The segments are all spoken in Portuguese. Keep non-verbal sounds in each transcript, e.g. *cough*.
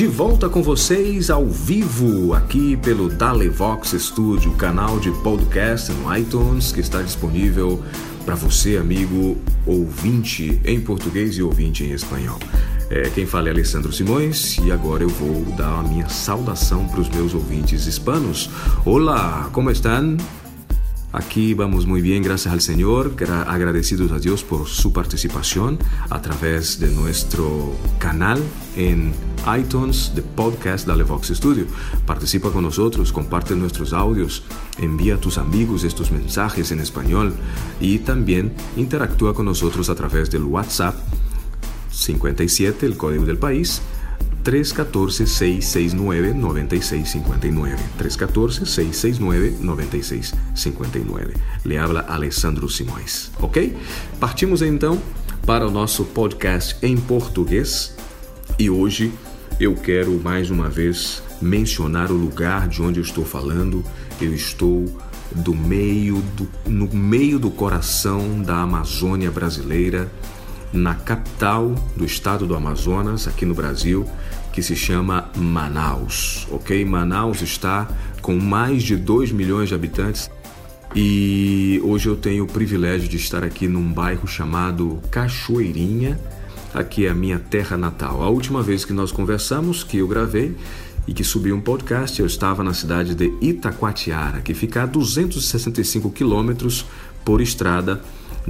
De volta com vocês ao vivo aqui pelo Dalevox Studio, canal de podcast no iTunes que está disponível para você, amigo ouvinte em português e ouvinte em espanhol. É, quem fala é Alessandro Simões e agora eu vou dar a minha saudação para os meus ouvintes hispanos. Olá, como estão? Aquí vamos muy bien, gracias al Señor, agradecidos a Dios por su participación a través de nuestro canal en iTunes de podcast Dale Vox Studio. Participa con nosotros, comparte nuestros audios, envía a tus amigos estos mensajes en español y también interactúa con nosotros a través del WhatsApp 57, el código del país, 314-669-9659. 314-669-9659. Le habla Alessandro Simões, ok? Partimos então para o nosso podcast em português e hoje eu quero mais uma vez mencionar o lugar de onde eu estou falando. Eu estou do meio do, no meio do coração da Amazônia brasileira na capital do estado do Amazonas, aqui no Brasil, que se chama Manaus, ok? Manaus está com mais de 2 milhões de habitantes e hoje eu tenho o privilégio de estar aqui num bairro chamado Cachoeirinha, aqui é a minha terra natal. A última vez que nós conversamos, que eu gravei e que subi um podcast, eu estava na cidade de Itacoatiara, que fica a 265 quilômetros por estrada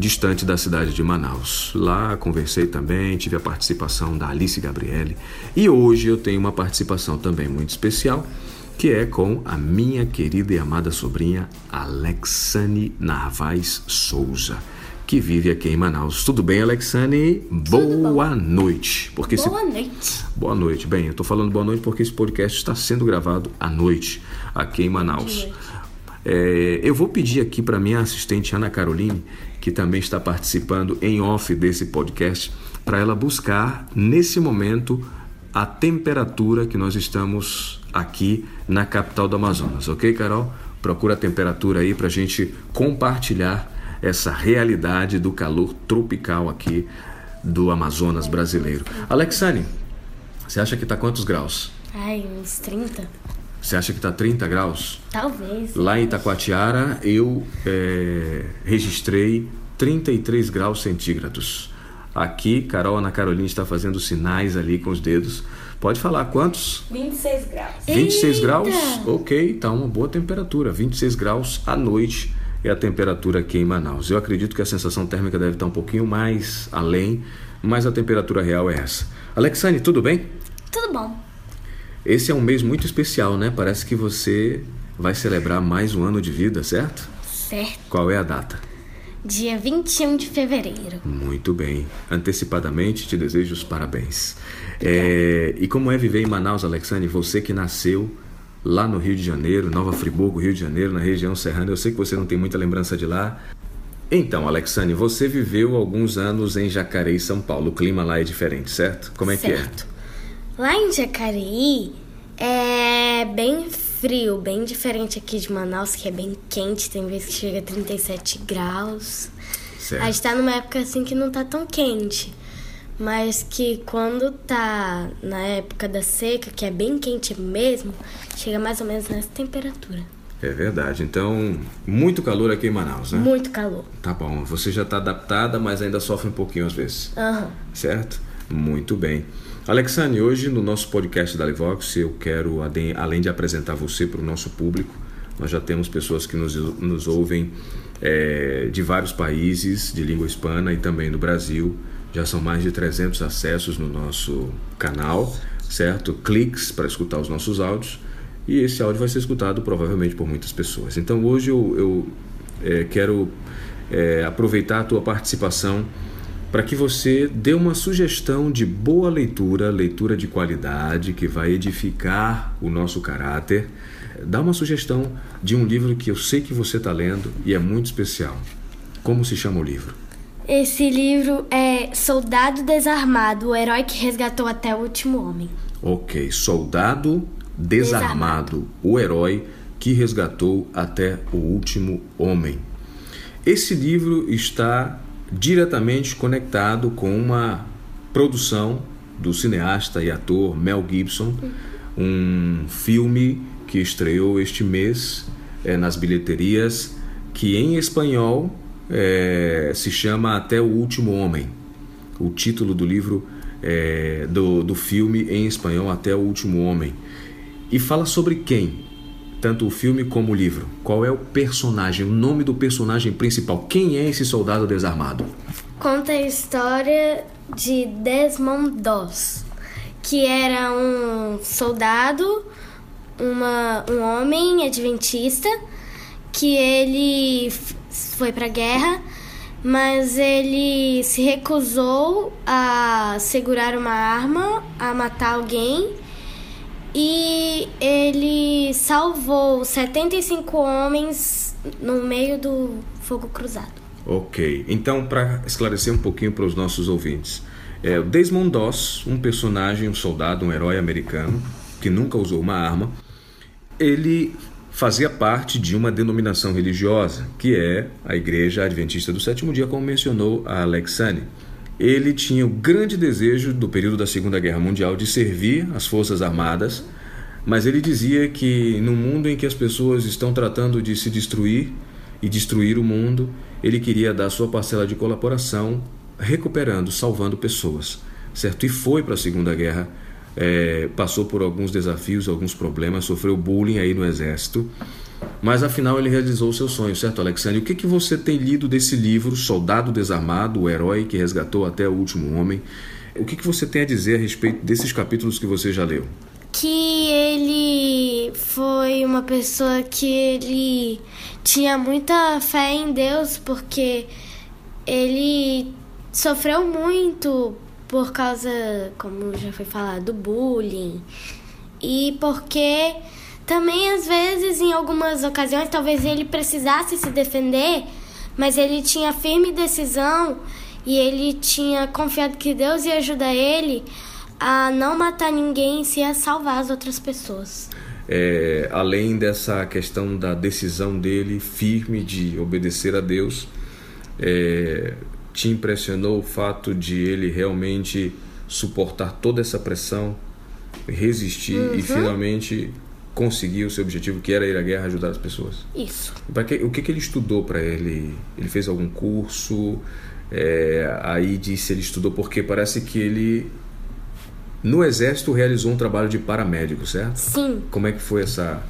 distante da cidade de Manaus. Lá conversei também, tive a participação da Alice Gabriele e hoje eu tenho uma participação também muito especial que é com a minha querida e amada sobrinha Alexane Narvaez Souza, que vive aqui em Manaus. Tudo bem, Alexane? Boa noite. Porque boa esse... noite. Boa noite. Bem, eu estou falando boa noite porque esse podcast está sendo gravado à noite aqui em Manaus. É, eu vou pedir aqui para minha assistente Ana Caroline que também está participando em off desse podcast, para ela buscar nesse momento a temperatura que nós estamos aqui na capital do Amazonas, ok, Carol? Procura a temperatura aí para a gente compartilhar essa realidade do calor tropical aqui do Amazonas brasileiro. Alexane, você acha que está quantos graus? Ai, uns 30. Você acha que está 30 graus? Talvez. Lá em Itacoatiara eu é, registrei 33 graus centígrados. Aqui, Carol Ana Carolina está fazendo sinais ali com os dedos. Pode falar quantos? 26 graus. 26 Eita! graus? Ok, tá uma boa temperatura. 26 graus à noite é a temperatura aqui em Manaus. Eu acredito que a sensação térmica deve estar um pouquinho mais além, mas a temperatura real é essa. Alexane, tudo bem? Tudo bom. Esse é um mês muito especial, né? Parece que você vai celebrar mais um ano de vida, certo? Certo. Qual é a data? Dia 21 de fevereiro. Muito bem. Antecipadamente te desejo os parabéns. É, e como é viver em Manaus, Alexandre? Você que nasceu lá no Rio de Janeiro, Nova Friburgo, Rio de Janeiro, na região serrana. Eu sei que você não tem muita lembrança de lá. Então, Alexandre, você viveu alguns anos em Jacareí, São Paulo. O clima lá é diferente, certo? Como é certo. que é? Lá em Jacareí é bem frio, bem diferente aqui de Manaus, que é bem quente, tem vezes que chega a 37 graus. Certo. A gente tá numa época assim que não tá tão quente. Mas que quando tá na época da seca, que é bem quente mesmo, chega mais ou menos nessa temperatura. É verdade. Então, muito calor aqui em Manaus, né? Muito calor. Tá bom. Você já está adaptada, mas ainda sofre um pouquinho às vezes. Aham. Uhum. Certo? Muito bem. Alexane, hoje no nosso podcast da Livox eu quero, além de apresentar você para o nosso público, nós já temos pessoas que nos, nos ouvem é, de vários países de língua hispana e também do Brasil. Já são mais de 300 acessos no nosso canal, certo? Cliques para escutar os nossos áudios. E esse áudio vai ser escutado provavelmente por muitas pessoas. Então hoje eu, eu é, quero é, aproveitar a tua participação para que você dê uma sugestão de boa leitura, leitura de qualidade que vai edificar o nosso caráter. Dá uma sugestão de um livro que eu sei que você está lendo e é muito especial. Como se chama o livro? Esse livro é Soldado Desarmado, o herói que resgatou até o último homem. Ok, Soldado Desarmado, Desarmado. o herói que resgatou até o último homem. Esse livro está diretamente conectado com uma produção do cineasta e ator Mel Gibson, um filme que estreou este mês é, nas bilheterias, que em espanhol é, se chama Até o Último Homem. O título do livro é, do, do filme em espanhol Até o Último Homem. E fala sobre quem? Tanto o filme como o livro. Qual é o personagem, o nome do personagem principal? Quem é esse soldado desarmado? Conta a história de Desmond Doss, que era um soldado, uma, um homem adventista, que ele foi para a guerra, mas ele se recusou a segurar uma arma, a matar alguém, e ele salvou 75 homens no meio do fogo cruzado. Ok, então para esclarecer um pouquinho para os nossos ouvintes, é, Desmond Doss, um personagem, um soldado, um herói americano que nunca usou uma arma, ele fazia parte de uma denominação religiosa, que é a Igreja Adventista do Sétimo Dia, como mencionou a Alexane. Ele tinha o grande desejo, do período da Segunda Guerra Mundial, de servir as Forças Armadas, mas ele dizia que no mundo em que as pessoas estão tratando de se destruir e destruir o mundo, ele queria dar sua parcela de colaboração, recuperando, salvando pessoas, certo? E foi para a Segunda Guerra é, passou por alguns desafios, alguns problemas, sofreu bullying aí no exército, mas afinal ele realizou seu sonho, certo, Alexandre? O que, que você tem lido desse livro, Soldado Desarmado, o herói que resgatou até o último homem? O que, que você tem a dizer a respeito desses capítulos que você já leu? Que ele foi uma pessoa que ele tinha muita fé em Deus, porque ele sofreu muito por causa, como já foi falado, do bullying. E porque também às vezes, em algumas ocasiões, talvez ele precisasse se defender, mas ele tinha firme decisão e ele tinha confiado que Deus ia ajudar ele a não matar ninguém e se a salvar as outras pessoas. É, além dessa questão da decisão dele firme de obedecer a Deus, é, te impressionou o fato de ele realmente suportar toda essa pressão, resistir uhum. e finalmente conseguir o seu objetivo, que era ir à guerra ajudar as pessoas? Isso. Que, o que, que ele estudou para ele? Ele fez algum curso? É, aí disse ele estudou porque parece que ele no exército realizou um trabalho de paramédico, certo? Sim. Como é que foi essa?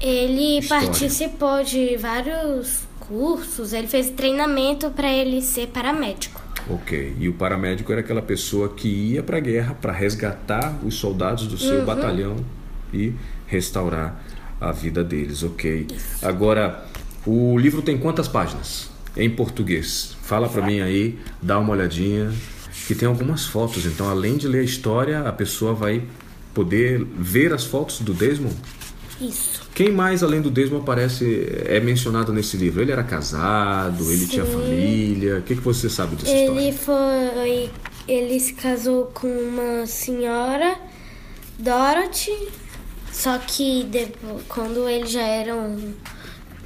Ele história? participou de vários cursos, ele fez treinamento para ele ser paramédico. Ok. E o paramédico era aquela pessoa que ia para a guerra para resgatar os soldados do seu uhum. batalhão e restaurar a vida deles. Ok. Isso. Agora, o livro tem quantas páginas? Em português. Fala para mim aí, dá uma olhadinha. Que tem algumas fotos. Então, além de ler a história, a pessoa vai poder ver as fotos do Desmond. Isso. Quem mais, além do Desmond, aparece, é mencionado nesse livro? Ele era casado, ele Sim. tinha família. O que, que você sabe dessa ele história? Foi. Ele se casou com uma senhora, Dorothy, só que depois, quando eles já eram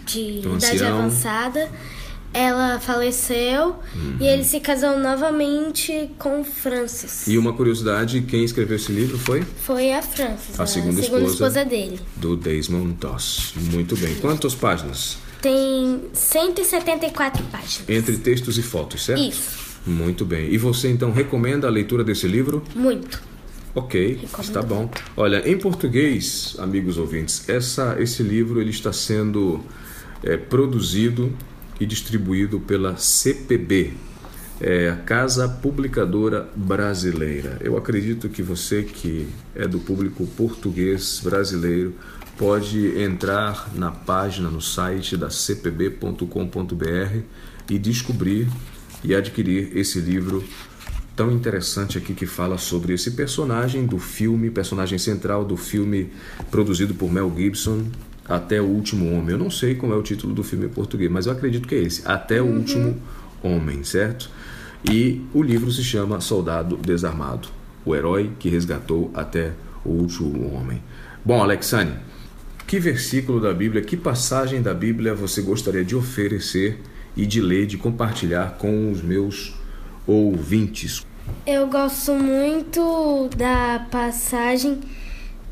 de um idade avançada, ela faleceu uhum. e ele se casou novamente com Francis. E uma curiosidade, quem escreveu esse livro foi? Foi a Francis, a, a segunda, segunda esposa, esposa, dele. Do Desmond Doss. Muito bem. Quantas páginas? Tem 174 páginas. Entre textos e fotos, certo? Isso. Muito bem. E você então recomenda a leitura desse livro? Muito. Ok, Recomendo. está bom. Olha, em português, amigos ouvintes, essa, esse livro ele está sendo é, produzido e distribuído pela CPB, é a Casa Publicadora Brasileira. Eu acredito que você que é do público português brasileiro pode entrar na página, no site da cpb.com.br e descobrir e adquirir esse livro tão interessante aqui que fala sobre esse personagem do filme, personagem central do filme produzido por Mel Gibson, até o Último Homem. Eu não sei como é o título do filme em português, mas eu acredito que é esse. Até o uhum. Último Homem, certo? E o livro se chama Soldado Desarmado o herói que resgatou até o último homem. Bom, Alexane, que versículo da Bíblia, que passagem da Bíblia você gostaria de oferecer e de ler, de compartilhar com os meus ouvintes? Eu gosto muito da passagem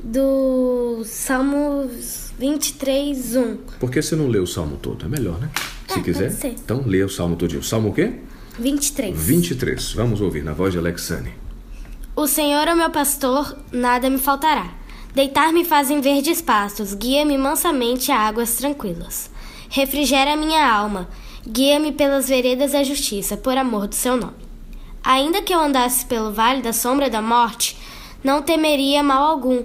do Salmos 23, 1. Por que você não lê o Salmo todo? É melhor, né? Se é, quiser. Então lê o Salmo todinho. Salmo o quê? 23. 23. Vamos ouvir na voz de Alexane. O Senhor é meu pastor, nada me faltará. Deitar-me fazem verdes pastos, guia-me mansamente a águas tranquilas. Refrigera minha alma, guia-me pelas veredas da justiça, por amor do seu nome. Ainda que eu andasse pelo vale da sombra da morte, não temeria mal algum,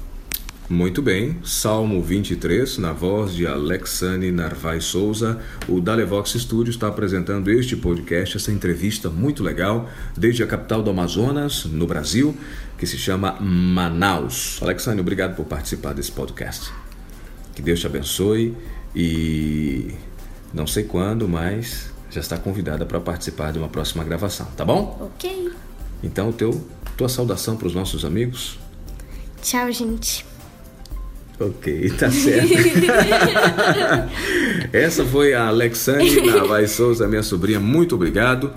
Muito bem, Salmo 23, na voz de Alexane Narvaez Souza, o Dalevox Studio está apresentando este podcast, essa entrevista muito legal, desde a capital do Amazonas, no Brasil, que se chama Manaus. Alexane, obrigado por participar desse podcast. Que Deus te abençoe e não sei quando, mas já está convidada para participar de uma próxima gravação, tá bom? Ok. Então, teu, tua saudação para os nossos amigos. Tchau, gente. Ok, tá certo. *laughs* Essa foi a Alexandre Navais Souza, minha sobrinha. Muito obrigado.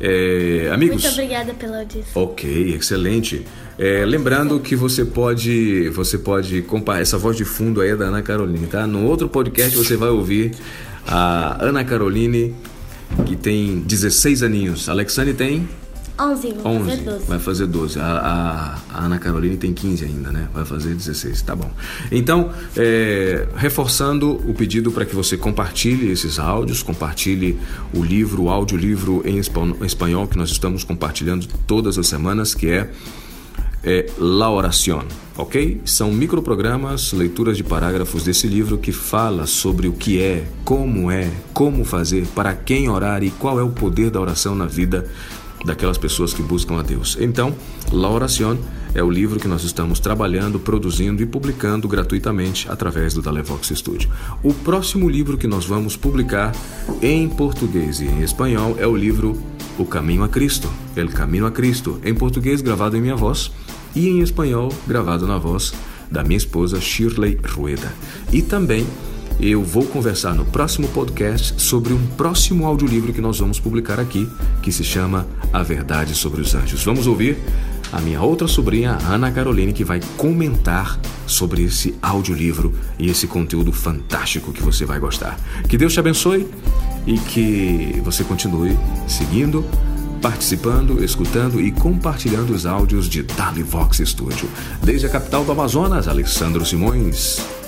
É, amigos. Muito obrigada pela audição. Ok, excelente. É, lembrando que você pode, você pode comparar essa voz de fundo aí é da Ana Caroline, tá? No outro podcast você vai ouvir a Ana Caroline, que tem 16 aninhos. A Alexandre tem 11, vai 11, fazer 12. Vai fazer 12. A, a, a, Ana Carolina tem 15 ainda, né? Vai fazer 16, tá bom. Então, é, reforçando o pedido para que você compartilhe esses áudios, compartilhe o livro, o audiolivro em espanhol que nós estamos compartilhando todas as semanas, que é, é La Oración, ok? São microprogramas, leituras de parágrafos desse livro que fala sobre o que é, como é, como fazer, para quem orar e qual é o poder da oração na vida daquelas pessoas que buscam a Deus. Então, La Oración é o livro que nós estamos trabalhando, produzindo e publicando gratuitamente através do Dalevox Studio. O próximo livro que nós vamos publicar em português e em espanhol é o livro O Caminho a Cristo, El Caminho a Cristo, em português gravado em minha voz e em espanhol gravado na voz da minha esposa Shirley Rueda. E também eu vou conversar no próximo podcast sobre um próximo audiolivro que nós vamos publicar aqui, que se chama A Verdade sobre os Anjos. Vamos ouvir a minha outra sobrinha, Ana Caroline, que vai comentar sobre esse audiolivro e esse conteúdo fantástico que você vai gostar. Que Deus te abençoe e que você continue seguindo, participando, escutando e compartilhando os áudios de Dali Vox Studio. Desde a capital do Amazonas, Alessandro Simões.